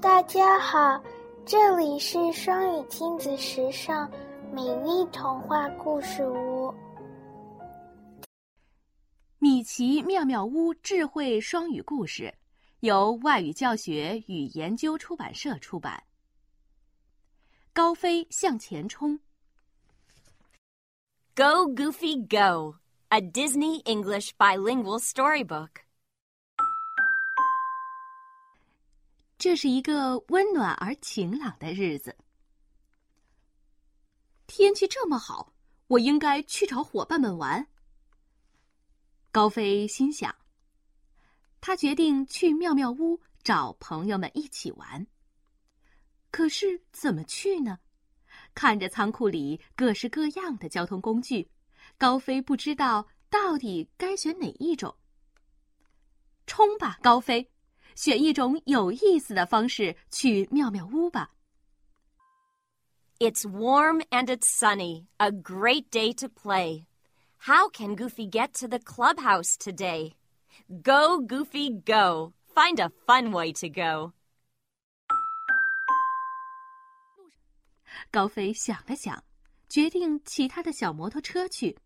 大家好，这里是双语亲子时尚美丽童话故事屋。米奇妙妙屋智慧双语故事由外语教学与研究出版社出版。高飞向前冲，Go Goofy Go! A Disney English bilingual storybook. 这是一个温暖而晴朗的日子。天气这么好，我应该去找伙伴们玩。高飞心想。他决定去妙妙屋找朋友们一起玩。可是怎么去呢？看着仓库里各式各样的交通工具，高飞不知道到底该选哪一种。冲吧，高飞！选一种有意思的方式去妙妙屋吧。It's warm and it's sunny, a great day to play. How can Goofy get to the clubhouse today? Go, Goofy, go! Find a fun way to go. 高飞想了想，决定骑他的小摩托车去。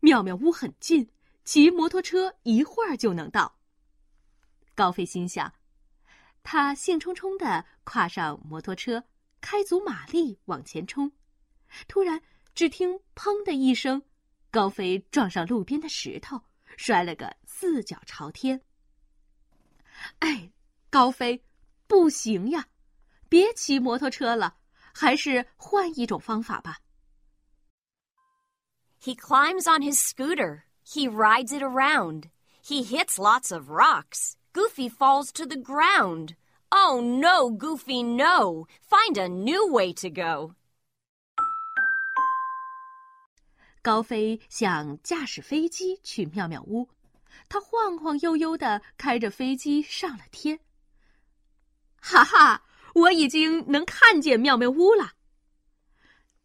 妙妙屋很近，骑摩托车一会儿就能到。 高飞心想，他兴冲冲地跨上摩托车，开足马力往前冲。突然，只听“砰”的一声，高飞撞上路边的石头，摔了个四脚朝天。哎，高飞，不行呀！别骑摩托车了，还是换一种方法吧。He climbs on his scooter. He rides it around. He hits lots of rocks. Goofy falls to the ground. Oh no, Goofy, no! Find a new way to go. 高飞想驾驶飞机去妙妙屋，他晃晃悠悠的开着飞机上了天。哈哈，我已经能看见妙妙屋了。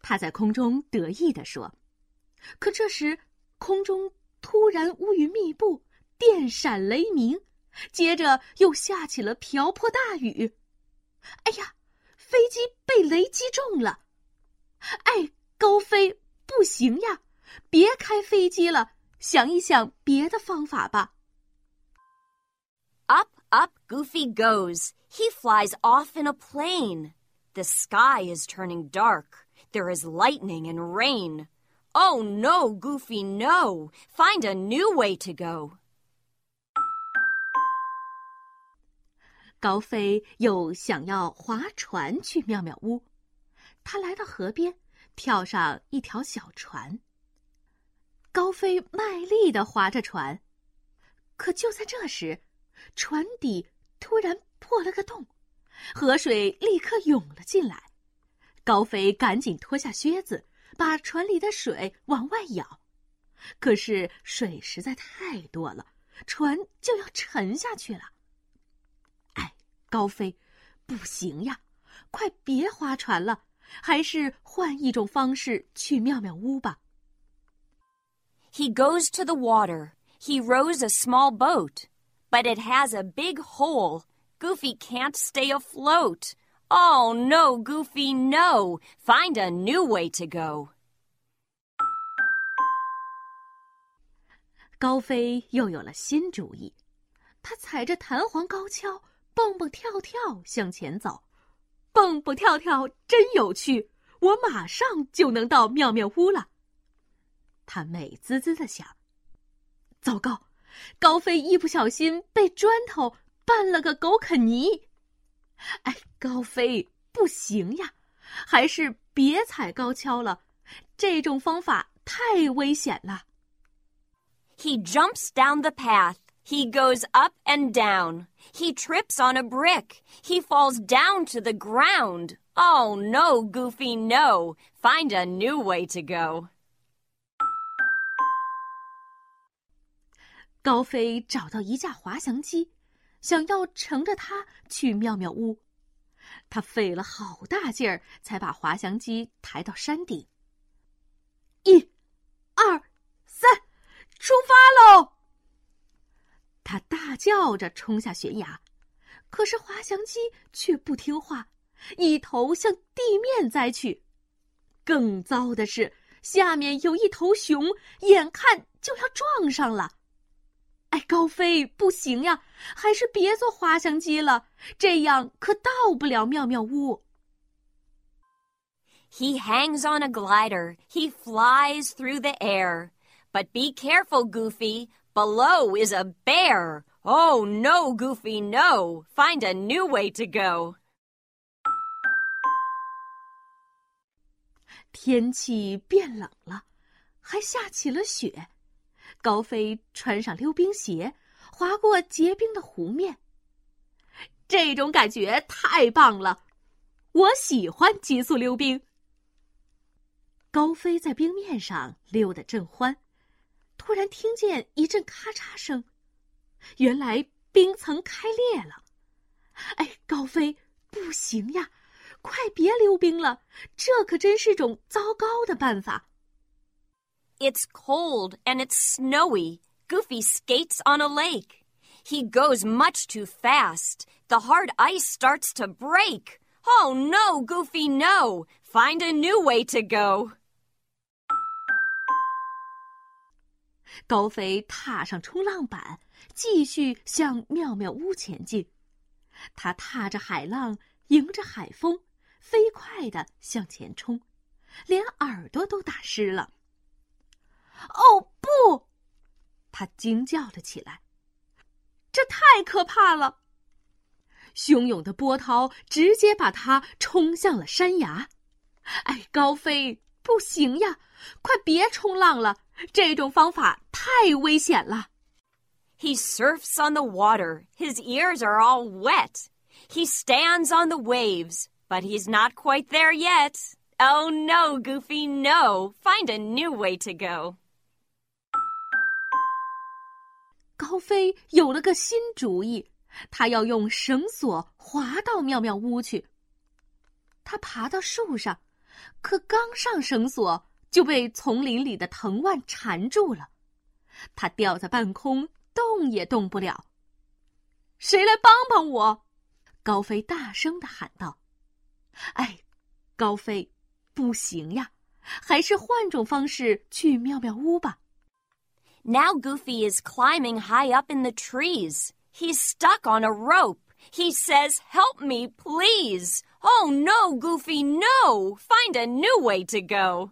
他在空中得意地说。可这时，空中突然乌云密布，电闪雷鸣。接着又下起了瓢泼大雨，哎呀，飞机被雷击中了！哎，高飞，不行呀，别开飞机了，想一想别的方法吧。Up, up, Goofy goes. He flies off in a plane. The sky is turning dark. There is lightning and rain. Oh no, Goofy, no! Find a new way to go. 高飞又想要划船去妙妙屋，他来到河边，跳上一条小船。高飞卖力的划着船，可就在这时，船底突然破了个洞，河水立刻涌了进来。高飞赶紧脱下靴子，把船里的水往外舀，可是水实在太多了，船就要沉下去了。高飞，不行呀！快别划船了，还是换一种方式去妙妙屋吧。He goes to the water. He rows a small boat, but it has a big hole. Goofy can't stay afloat. Oh no, Goofy, no! Find a new way to go. 高飞又有了新主意，他踩着弹簧高跷。 蹦蹦跳跳向前走，蹦蹦跳跳真有趣，我马上就能到妙妙屋了。他美滋滋的想。糟糕，高飞一不小心被砖头绊了个狗啃泥。哎，高飞不行呀，还是别踩高跷了，这种方法太危险了。He jumps down the path. He goes up and down. He trips on a brick. He falls down to the ground. Oh no, Goofy, no. Find a new way to go. 高飞找到一架滑翔机，想要乘着它去妙妙屋。他费了好大劲儿，才把滑翔机抬到山顶。一、 叫着冲下悬崖，可是滑翔机却不听话，一头向地面栽去。更糟的是，下面有一头熊，眼看就要撞上了。哎，高飞，不行呀，还是别坐滑翔机了，这样可到不了妙妙屋。He hangs on a glider. He flies through the air. But be careful, Goofy. Below is a bear. Oh, no, Goofy, no. Find a new way to go. 天气变冷了，还下起了雪。高飞穿上溜冰鞋，滑过结冰的湖面。这种感觉太棒了，我喜欢急速溜冰。高飞在冰面上溜得正欢，突然听见一阵咔嚓声，原来冰层开裂了。哎，高飞，不行呀，快别溜冰了，这可真是种糟糕的办法。It's cold and it's snowy. Goofy skates on a lake. He goes much too fast. The hard ice starts to break. Oh no, Goofy, no! Find a new way to go. 高飞踏上冲浪板，继续向妙妙屋前进。他踏着海浪，迎着海风，飞快地向前冲，连耳朵都打湿了。哦不！他惊叫了起来。这太可怕了！汹涌的波涛直接把他冲向了山崖。哎，高飞，不行呀！快别冲浪了，这种方法太危险了。He surfs on the water. His ears are all wet. He stands on the waves, but he's not quite there yet. Oh no, Goofy, no. Find a new way to go. 高飞有了个新主意，他要用绳索滑到妙妙屋去。他爬到树上，可刚上绳索。 就被丛林里的藤蔓缠住了，他吊在半空，动也动不了。谁来帮帮我？高飞大声的喊道：“哎，高飞，不行呀，还是换种方式去妙妙屋吧。” Now Goofy is climbing high up in the trees. He's stuck on a rope. He says, "Help me, please." Oh no, Goofy, no! Find a new way to go.